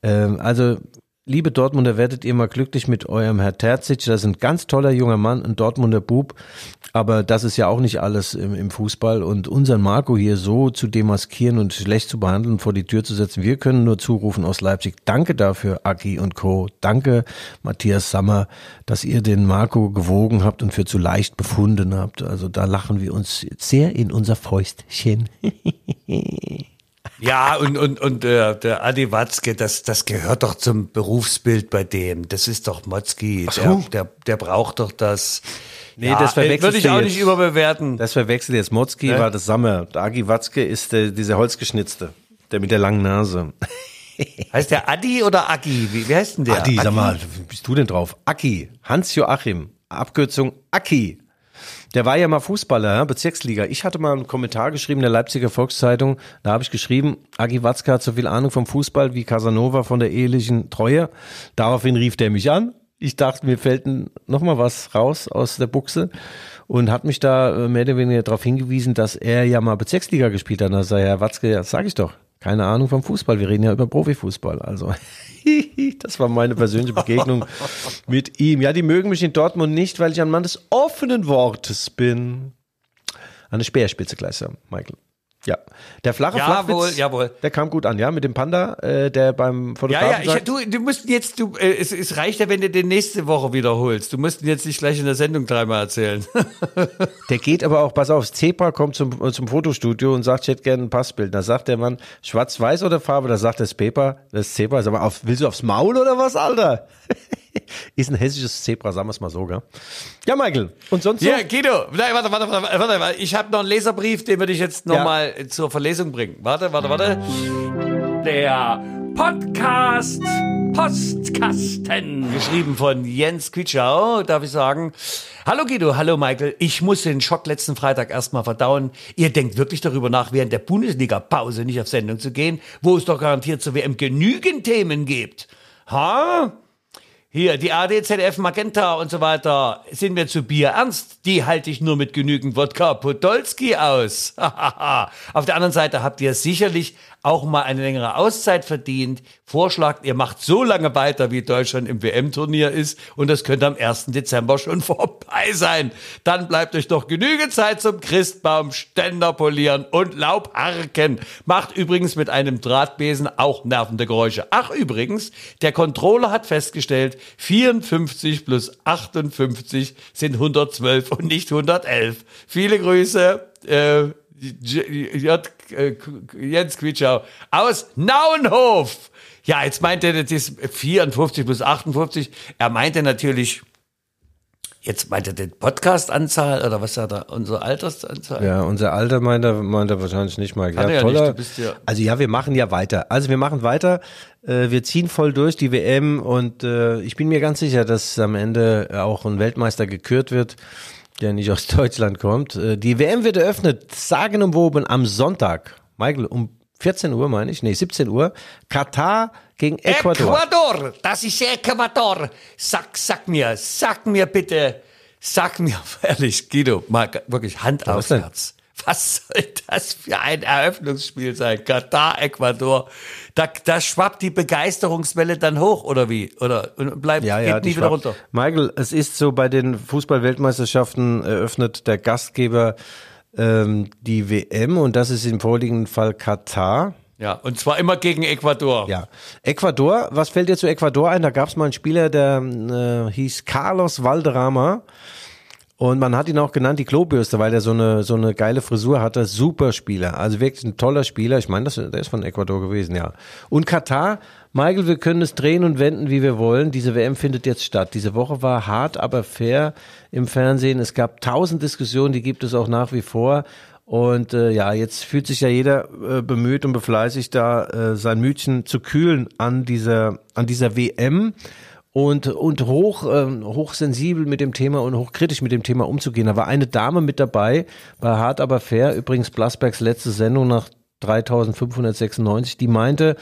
Ähm, also Liebe Dortmunder, werdet ihr mal glücklich mit eurem Herr Terzic. Das ist ein ganz toller junger Mann, ein Dortmunder Bub. Aber das ist ja auch nicht alles im, im Fußball. Und unseren Marco hier so zu demaskieren und schlecht zu behandeln, vor die Tür zu setzen, wir können nur zurufen aus Leipzig. Danke dafür, Aki und Co. Danke, Matthias Sammer, dass ihr den Marco gewogen habt und für zu leicht befunden habt. Also da lachen wir uns sehr in unser Fäustchen. *laughs* Ja, und, und, und äh, der Adi Watzke, das, das gehört doch zum Berufsbild bei dem. Das ist doch Motzki. so. Der, der, der braucht doch das. Nee, das verwechselst Würde ich auch jetzt. nicht überbewerten. Das verwechselt jetzt. Motzki war das Sammer. Der Agi Watzke ist der, dieser Holzgeschnitzte. Der mit der langen Nase. *laughs* Heißt der Adi oder Agi? Wie, wie heißt denn der? Adi, sag mal, wie bist du denn drauf? Aki, Hans-Joachim, Abkürzung Aki. Der war ja mal Fußballer, Bezirksliga. Ich hatte mal einen Kommentar geschrieben in der Leipziger Volkszeitung. Da habe ich geschrieben, Agi Watzke hat so viel Ahnung vom Fußball wie Casanova von der ehelichen Treue. Daraufhin rief der mich an. Ich dachte, mir fällt noch mal was raus aus der Buchse und hat mich da äh, mehr oder weniger darauf hingewiesen, dass er ja mal Bezirksliga gespielt hat. Da sei Herr Watzke, ja, sag ich doch, keine Ahnung vom Fußball. Wir reden ja über Profifußball. Also, *laughs* das war meine persönliche Begegnung *laughs* mit ihm. Ja, die mögen mich in Dortmund nicht, weil ich ein Mann des offenen Wortes bin. Eine Speerspitze gleich, ja, Michael. Ja, der flache Jawohl, Flachwitz, jawohl. der kam gut an, ja, mit dem Panda, äh, der beim Ja, Fotografen ja, ich, sagt, du, du musst jetzt, du, äh, es, es reicht ja, wenn du den nächste Woche wiederholst. Du musst ihn jetzt nicht gleich in der Sendung dreimal erzählen. *laughs* Der geht aber auch, pass auf, Zebra kommt zum, äh, zum Fotostudio und sagt, ich hätte gerne ein Passbild. Da sagt der Mann, schwarz-weiß oder Farbe? Da sagt das Zebra, das Zebra, sag mal, auf, willst du aufs Maul oder was, Alter? *laughs* *laughs* Ist ein hessisches Zebra, sagen wir es mal so, gell? Ja, Michael. Und sonst so? Ja, Guido, nein, warte, warte, warte, warte, warte. ich habe noch einen Leserbrief, den würde ich jetzt noch Ja. mal zur Verlesung bringen. Warte, warte, warte. Der Podcast Postkasten, geschrieben von Jens Quitschau, darf ich sagen. Hallo Guido, hallo Michael. Ich muss den Schock letzten Freitag erstmal verdauen. Ihr denkt wirklich darüber nach, während der Bundesliga-Pause nicht auf Sendung zu gehen, wo es doch garantiert zur WM genügend Themen gibt. Ha? Hier, die AD, ZDF, Magenta und so weiter. Sind wir zu Bier ernst? Die halte ich nur mit genügend Wodka Podolski aus. *laughs* Auf der anderen Seite habt ihr sicherlich auch mal eine längere Auszeit verdient. Vorschlagt, ihr macht so lange weiter, wie Deutschland im WM-Turnier ist und das könnte am 1. Dezember schon *laughs* vorbei sein. Dann bleibt euch doch genügend Zeit zum Christbaum, Ständer polieren und Laubharken. Macht übrigens mit einem Drahtbesen auch nervende Geräusche. Ach übrigens, der Controller hat festgestellt, 54 plus 58 sind 112 und nicht 111. Viele Grüße, äh, J Jens Quitschau aus Nauenhof. Ja, jetzt meinte er, das ist 54 plus 58. Er meinte natürlich, jetzt meinte er die Podcast-Anzahl oder was hat er, unsere Altersanzahl? Ja, unser Alter meint er, meint er wahrscheinlich nicht mal. Kann ja nicht, du bist ja- Also ja, wir machen ja weiter. Also wir machen weiter. Äh, wir ziehen voll durch die WM und äh, ich bin mir ganz sicher, dass am Ende auch ein Weltmeister gekürt wird, der nicht aus *laughs* Deutschland kommt. Äh, die WM wird eröffnet, sagenumwoben am Sonntag. Michael, um 14 Uhr meine ich, nee, 17 Uhr. Katar gegen Ecuador. Ecuador, das ist Ecuador. Sag, sag mir, sag mir bitte, sag mir *laughs* ehrlich, Guido, mal wirklich Hand aufs? Herz. Was soll das für ein Eröffnungsspiel sein? Katar, Ecuador. Da, da schwappt die Begeisterungswelle dann hoch, oder wie? Oder und bleibt, Ja, ja, geht nie wieder Schwab- runter. Michael, es ist so, bei den Fußball-Weltmeisterschaften eröffnet der Gastgeber ähm, die WM und das ist im vorliegenden Fall Katar. Ja, und zwar immer gegen Ecuador. Ja. Ecuador, was fällt dir zu Ecuador ein? Da gab es mal einen Spieler, der äh, hieß Carlos Valderrama. Und man hat ihn auch genannt, die Klobürste, weil er so eine, so eine geile Frisur hatte. Super Spieler. Also wirklich ein toller Spieler. Ich meine, der ist von Ecuador gewesen, ja. Und Katar, Michael, wir können es drehen und wenden, wie wir wollen. Diese WM findet jetzt statt. Diese Woche war hart, aber fair im Fernsehen. Es gab tausend Diskussionen, die gibt es auch nach wie vor. Und äh, ja, jetzt fühlt sich ja jeder äh, bemüht und befleißigt, da äh, sein Mütchen zu kühlen an dieser, an dieser WM und, und hoch, ähm, hochsensibel mit dem Thema und hochkritisch mit dem Thema umzugehen. Da war eine Dame mit dabei, bei Hart aber fair, übrigens Blasbergs letzte Sendung nach 3596, die meinte,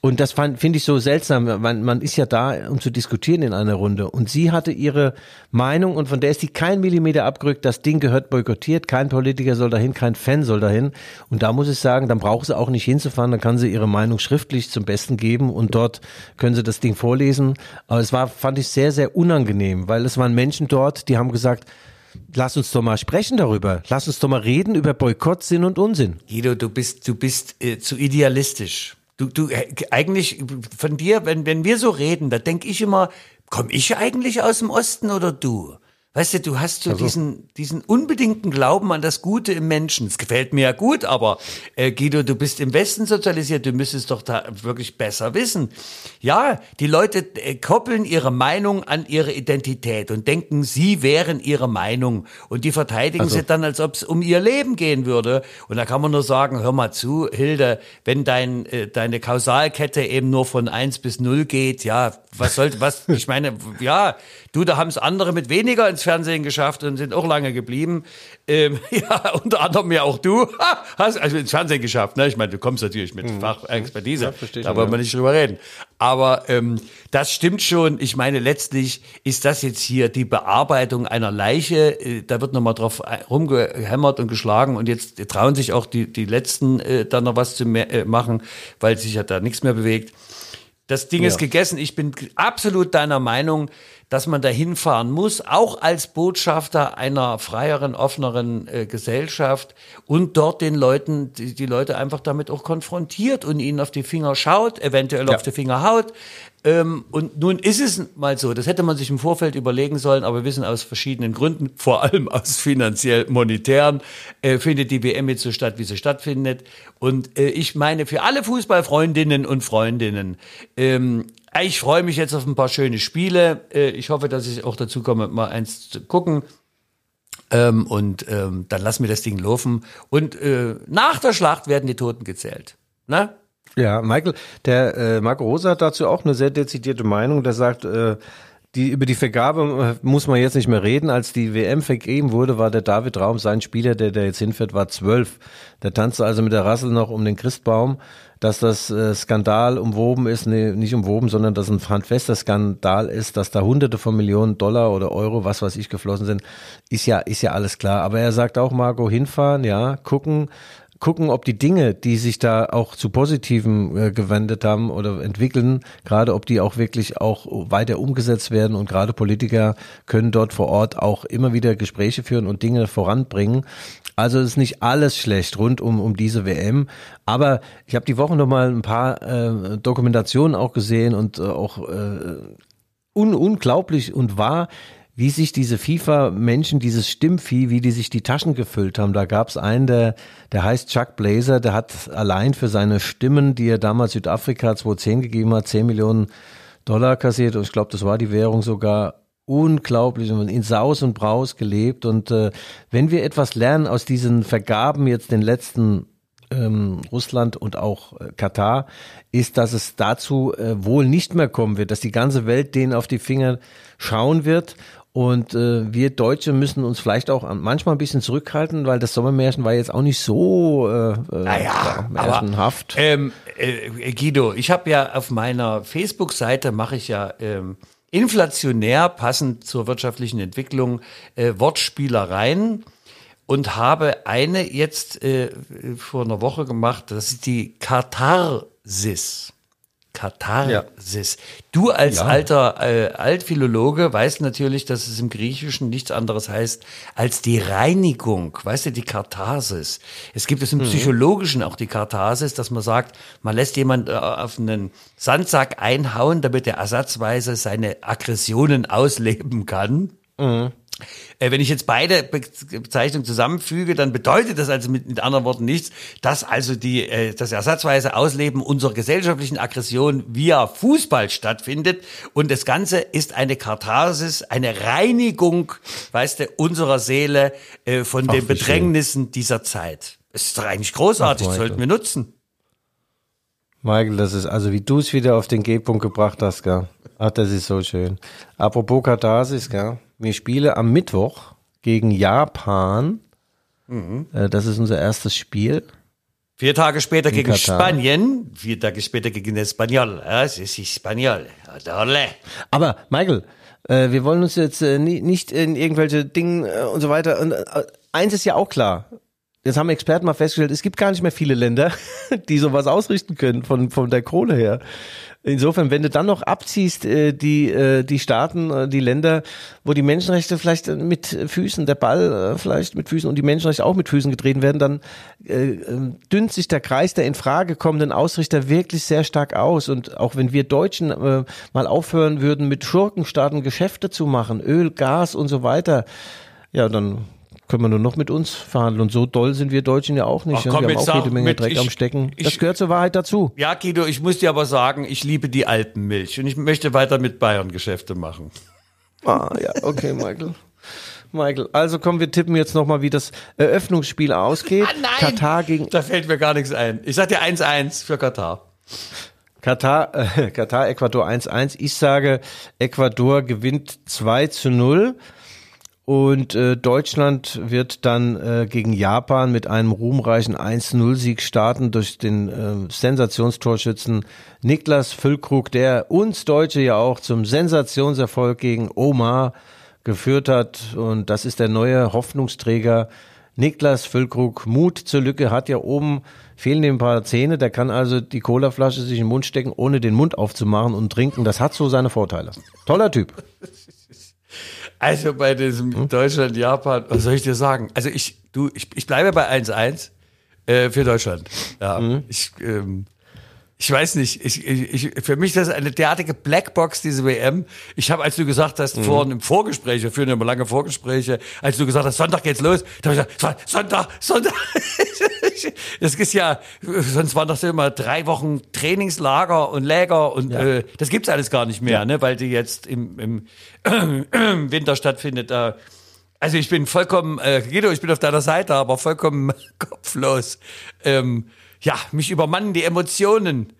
und das finde ich so seltsam. Man, man ist ja da, um zu diskutieren in einer Runde. Und sie hatte ihre Meinung und von der ist sie kein Millimeter abgerückt. Das Ding gehört boykottiert. Kein Politiker soll dahin, kein Fan soll dahin. Und da muss ich sagen, dann braucht sie auch nicht hinzufahren. Dann kann sie ihre Meinung schriftlich zum Besten geben und dort können sie das Ding vorlesen. Aber es war, fand ich sehr, sehr unangenehm, weil es waren Menschen dort, die haben gesagt, lass uns doch mal sprechen darüber. Lass uns doch mal reden über Boykott, Sinn und Unsinn. Guido, du bist, du bist äh, zu idealistisch. Du, du, äh, eigentlich von dir, wenn, wenn wir so reden, da denke ich immer, komme ich eigentlich aus dem Osten oder du? Weißt du, du hast so also. diesen, diesen unbedingten Glauben an das Gute im Menschen. Es gefällt mir ja gut, aber äh, Guido, du bist im Westen sozialisiert, du müsstest doch da wirklich besser wissen. Ja, die Leute äh, koppeln ihre Meinung an ihre Identität und denken, sie wären ihre Meinung. Und die verteidigen also. sie dann, als ob es um ihr Leben gehen würde. Und da kann man nur sagen, hör mal zu, Hilde, wenn dein, äh, deine Kausalkette eben nur von eins bis null geht, ja, was sollte, was, ich meine, ja, du, da haben es andere mit weniger ins Fernsehen geschafft und sind auch lange geblieben. Ähm, *laughs* ja, unter anderem ja auch du, hast also ins Fernsehen geschafft, ne? Ich meine, du kommst natürlich mit mhm. Fachexpertise, ja, da wollen wir nicht drüber reden. Aber ähm, das stimmt schon. Ich meine, letztlich ist das jetzt hier die Bearbeitung einer Leiche. Äh, da wird nochmal drauf rumgehämmert und geschlagen und jetzt trauen sich auch die, die Letzten äh, dann noch was zu mehr, äh, machen, weil sich ja da nichts mehr bewegt. Das Ding ja. ist gegessen. Ich bin absolut deiner Meinung, dass man da hinfahren muss, auch als Botschafter einer freieren, offeneren äh, Gesellschaft und dort den Leuten, die, die, Leute einfach damit auch konfrontiert und ihnen auf die Finger schaut, eventuell ja. auf die Finger haut, ähm, und nun ist es mal so, das hätte man sich im Vorfeld überlegen sollen, aber wir wissen aus verschiedenen Gründen, vor allem aus finanziell monetären, äh, findet die WM jetzt so statt, wie sie stattfindet. Und äh, ich meine, für alle Fußballfreundinnen und Freundinnen, ähm, ich freue mich jetzt auf ein paar schöne Spiele. Äh, ich hoffe, dass ich auch dazu komme, mal eins zu gucken. Ähm, und ähm, dann lassen wir das Ding laufen. Und äh, nach der Schlacht werden die Toten gezählt. Na? Ja, Michael, der äh, Marco Rosa hat dazu auch eine sehr dezidierte Meinung. Der sagt, äh, die, über die Vergabe äh, muss man jetzt nicht mehr reden. Als die WM vergeben wurde, war der David Raum, sein Spieler, der, der jetzt hinfährt, war zwölf. Der tanzte also mit der Rassel noch um den Christbaum. Dass das äh, Skandal umwoben ist, nee, nicht umwoben, sondern dass ein handfester Skandal ist, dass da hunderte von Millionen Dollar oder Euro, was weiß ich, geflossen sind, ist ja, ist ja alles klar. Aber er sagt auch, Marco, hinfahren, ja, gucken, gucken, ob die Dinge, die sich da auch zu Positiven äh, gewendet haben oder entwickeln, gerade ob die auch wirklich auch weiter umgesetzt werden und gerade Politiker können dort vor Ort auch immer wieder Gespräche führen und Dinge voranbringen. Also ist nicht alles schlecht rund um, um diese WM. Aber ich habe die Woche noch mal ein paar äh, Dokumentationen auch gesehen und äh, auch äh, un unglaublich und wahr, wie sich diese FIFA-Menschen, dieses Stimmvieh, wie die sich die Taschen gefüllt haben. Da gab es einen, der, der heißt Chuck Blazer, der hat allein für seine Stimmen, die er damals Südafrika 2010 gegeben hat, 10 Millionen Dollar kassiert. Und ich glaube, das war die Währung sogar unglaublich und in Saus und Braus gelebt. Und äh, wenn wir etwas lernen aus diesen Vergaben jetzt den letzten ähm, Russland und auch äh, Katar, ist, dass es dazu äh, wohl nicht mehr kommen wird, dass die ganze Welt denen auf die Finger schauen wird und äh, wir Deutsche müssen uns vielleicht auch manchmal ein bisschen zurückhalten, weil das Sommermärchen war jetzt auch nicht so äh, äh naja, märchenhaft. Aber, ähm, äh, Guido, ich habe ja auf meiner Facebook-Seite mache ich ja ähm, inflationär passend zur wirtschaftlichen Entwicklung äh, Wortspielereien und habe eine jetzt äh, vor einer Woche gemacht. Das ist die Katharsis. Katharsis. Ja. Du als ja. alter äh, Altphilologe weißt natürlich, dass es im Griechischen nichts anderes heißt als die Reinigung. Weißt du, die Katharsis. Es gibt es im mhm. Psychologischen auch die Katharsis, dass man sagt, man lässt jemand äh, auf einen Sandsack einhauen, damit er ersatzweise seine Aggressionen ausleben kann. Mhm. Äh, wenn ich jetzt beide Bezeichnungen zusammenfüge, dann bedeutet das also mit, mit anderen Worten nichts, dass also die, äh, das ersatzweise Ausleben unserer gesellschaftlichen Aggression via Fußball stattfindet. Und das Ganze ist eine Katharsis, eine Reinigung, weißt du, unserer Seele äh, von Ach, den Bedrängnissen schön. dieser Zeit. Es ist doch eigentlich großartig, Ach, sollten wir nutzen. Michael, das ist, also wie du es wieder auf den G-Punkt gebracht hast, gell? Ach, das ist so schön. Apropos Katharsis, gell? Wir spielen am Mittwoch gegen Japan. Mhm. Äh, das ist unser erstes Spiel. Vier Tage später gegen Katar. Spanien, vier Tage später gegen Espanyol. Es ist Espanyol. Aber Michael, äh, wir wollen uns jetzt äh, nicht in irgendwelche Dinge und so weiter. Und eins ist ja auch klar. jetzt haben Experten mal festgestellt, es gibt gar nicht mehr viele Länder, *laughs* die sowas ausrichten können von, von der Kohle her. Insofern, wenn du dann noch abziehst, äh, die, äh, die Staaten, äh, die Länder, wo die Menschenrechte vielleicht mit Füßen, der Ball äh, vielleicht mit Füßen und die Menschenrechte auch mit Füßen getreten werden, dann äh, äh, dünnt sich der Kreis der in Frage kommenden Ausrichter wirklich sehr stark aus. Und auch wenn wir Deutschen äh, mal aufhören würden, mit Schurkenstaaten Geschäfte zu machen, Öl, Gas und so weiter, ja, dann können wir nur noch mit uns verhandeln. Und so doll sind wir Deutschen ja auch nicht. Ach, komm, wir haben auch jede Menge mit, Dreck ich- am Stecken. Das ich- gehört zur Wahrheit dazu. Ja, Guido, ich muss dir aber sagen, ich liebe die Alpenmilch und ich möchte weiter mit Bayern Geschäfte machen. Ah, ja, okay, Michael. Michael, also kommen wir tippen jetzt nochmal, wie das Eröffnungsspiel ausgeht. Ah, nein! Katar gegen Da fällt mir gar nichts ein. Ich sag dir 1-1 für Katar. Katar, äh, Katar, Ecuador 1-1. Ich sage, Ecuador gewinnt 2 zu 0. Und äh, Deutschland wird dann äh, gegen Japan mit einem ruhmreichen 1-0-Sieg starten durch den äh, Sensationstorschützen Niklas Füllkrug, der uns Deutsche ja auch zum Sensationserfolg gegen Omar geführt hat. Und das ist der neue Hoffnungsträger Niklas Füllkrug. Mut zur Lücke hat ja oben, fehlen ihm ein paar Zähne. Der kann also die Colaflasche sich in den Mund stecken, ohne den Mund aufzumachen und trinken. Das hat so seine Vorteile. Toller Typ. Also bei diesem Deutschland-Japan, was soll ich dir sagen? Also ich, du, ich, ich bleibe bei 1-1 äh, für Deutschland. Ja, ich, ähm, ich weiß nicht, ich, ich, ich, für mich ist das eine derartige Blackbox, diese WM. Ich habe, als du gesagt hast, vorhin im Vorgespräch, wir führen ja immer lange Vorgespräche, als du gesagt hast, Sonntag geht's los, da habe ich gesagt, Sonntag, Sonntag. *laughs* Das ist ja, sonst waren das ja immer drei Wochen Trainingslager und Läger und äh, das gibt's alles gar nicht mehr, ne, weil die jetzt im, im *clears throat* Winter stattfindet. Da. Also ich bin vollkommen, äh, Guido, ich bin auf deiner Seite, aber vollkommen *laughs* kopflos. Ähm, ja, mich übermannen die Emotionen.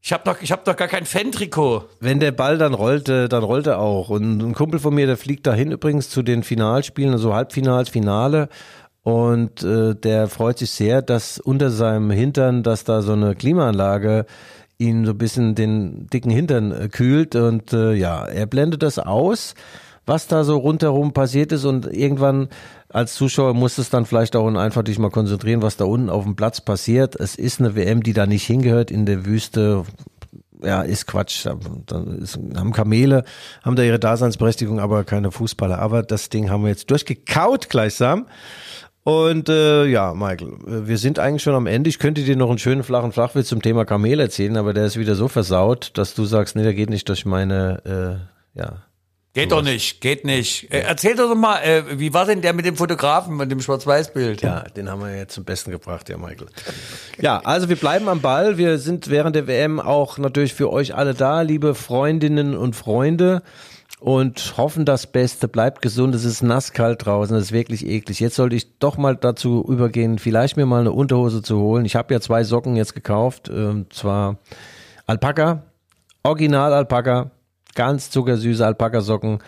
Ich habe ich hab noch gar kein Fan-Trikot. Wenn der Ball dann rollte, dann rollt er auch. Und ein Kumpel von mir, der fliegt dahin übrigens zu den Finalspielen, also Halbfinals, Finale. Und äh, der freut sich sehr, dass unter seinem Hintern, dass da so eine Klimaanlage ihn so ein bisschen den dicken Hintern äh, kühlt. Und äh, ja, er blendet das aus, was da so rundherum passiert ist. Und irgendwann als Zuschauer musst du es dann vielleicht auch einfach dich mal konzentrieren, was da unten auf dem Platz passiert. Es ist eine WM, die da nicht hingehört in der Wüste ja, ist Quatsch. Da, haben Kamele, haben da ihre Daseinsberechtigung, aber keine Fußballer. Aber das Ding haben wir jetzt durchgekaut gleichsam. Und äh, ja, Michael, wir sind eigentlich schon am Ende. Ich könnte dir noch einen schönen flachen Flachwitz zum Thema Kamel erzählen, aber der ist wieder so versaut, dass du sagst, nee, der geht nicht durch meine, äh, ja. Geht doch nicht, geht nicht. Äh, erzähl doch mal, äh, wie war denn der mit dem Fotografen und dem Schwarz-Weiß-Bild? Ja, den haben wir jetzt zum Besten gebracht, ja, Michael. Ja, also wir bleiben am Ball. Wir sind während der WM auch natürlich für euch alle da, liebe Freundinnen und Freunde. Und hoffen das Beste. Bleibt gesund. Es ist nasskalt draußen. Es ist wirklich eklig. Jetzt sollte ich doch mal dazu übergehen, vielleicht mir mal eine Unterhose zu holen. Ich habe ja zwei Socken jetzt gekauft. Und zwar Alpaka, Original Alpaka, ganz zuckersüße Alpaka-Socken.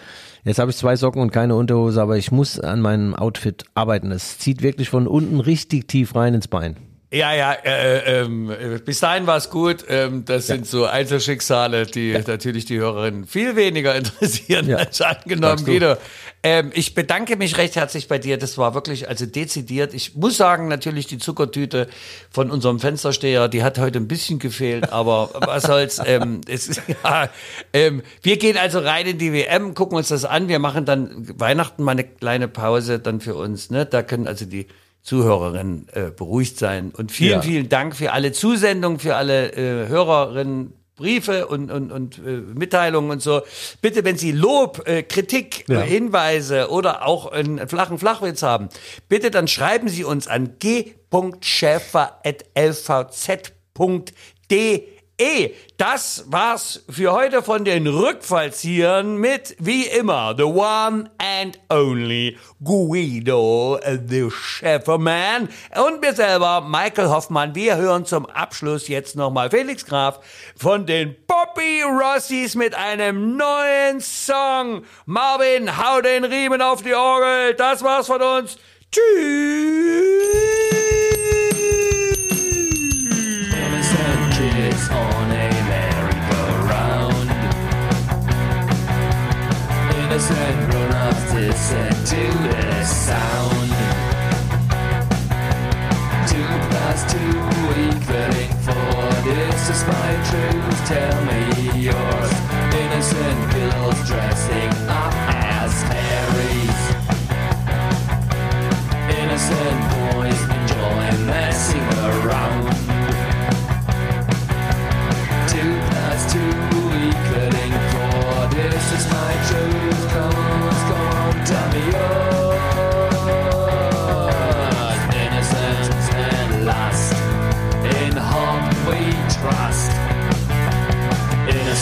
Jetzt habe ich zwei Socken und keine Unterhose, aber ich muss an meinem Outfit arbeiten. Es zieht wirklich von unten richtig tief rein ins Bein. Ja, ja, äh, äh, bis dahin war es gut. Ähm, das sind so Einzelschicksale, die natürlich die Hörerinnen viel weniger *laughs* interessieren Ja. als angenommen. Guido. Ähm, ich bedanke mich recht herzlich bei dir. Das war wirklich also dezidiert. Ich muss sagen, natürlich die Zuckertüte von unserem Fenstersteher, die hat heute ein bisschen gefehlt, aber *laughs* was soll's. Ähm, es *laughs* ja, ähm, wir gehen also rein in die WM, gucken uns das an. Wir machen dann Weihnachten mal eine kleine Pause dann für uns. Ne? Da können also die Zuhörerinnen äh, beruhigt sein. Und vielen, Ja. vielen Dank für alle Zusendungen, für alle äh, Hörerinnen. Briefe und, und, und äh, Mitteilungen und so. Bitte, wenn Sie Lob, äh, Kritik, Ja. äh, Hinweise oder auch einen flachen Flachwitz haben, bitte dann schreiben Sie uns an g.schäfer.lvz.de. Das war's für heute von den Rückfallziehern mit, wie immer, the one and only Guido, the Schäferman und mir selber, Michael Hoffmann. Wir hören zum Abschluss jetzt nochmal Felix Graf von den Bobby Rossis mit einem neuen Song. Marvin, hau den Riemen auf die Orgel. Das war's von uns. Tschüss. and run off this and this sound. Two plus two equaling four. Truth. Tell me.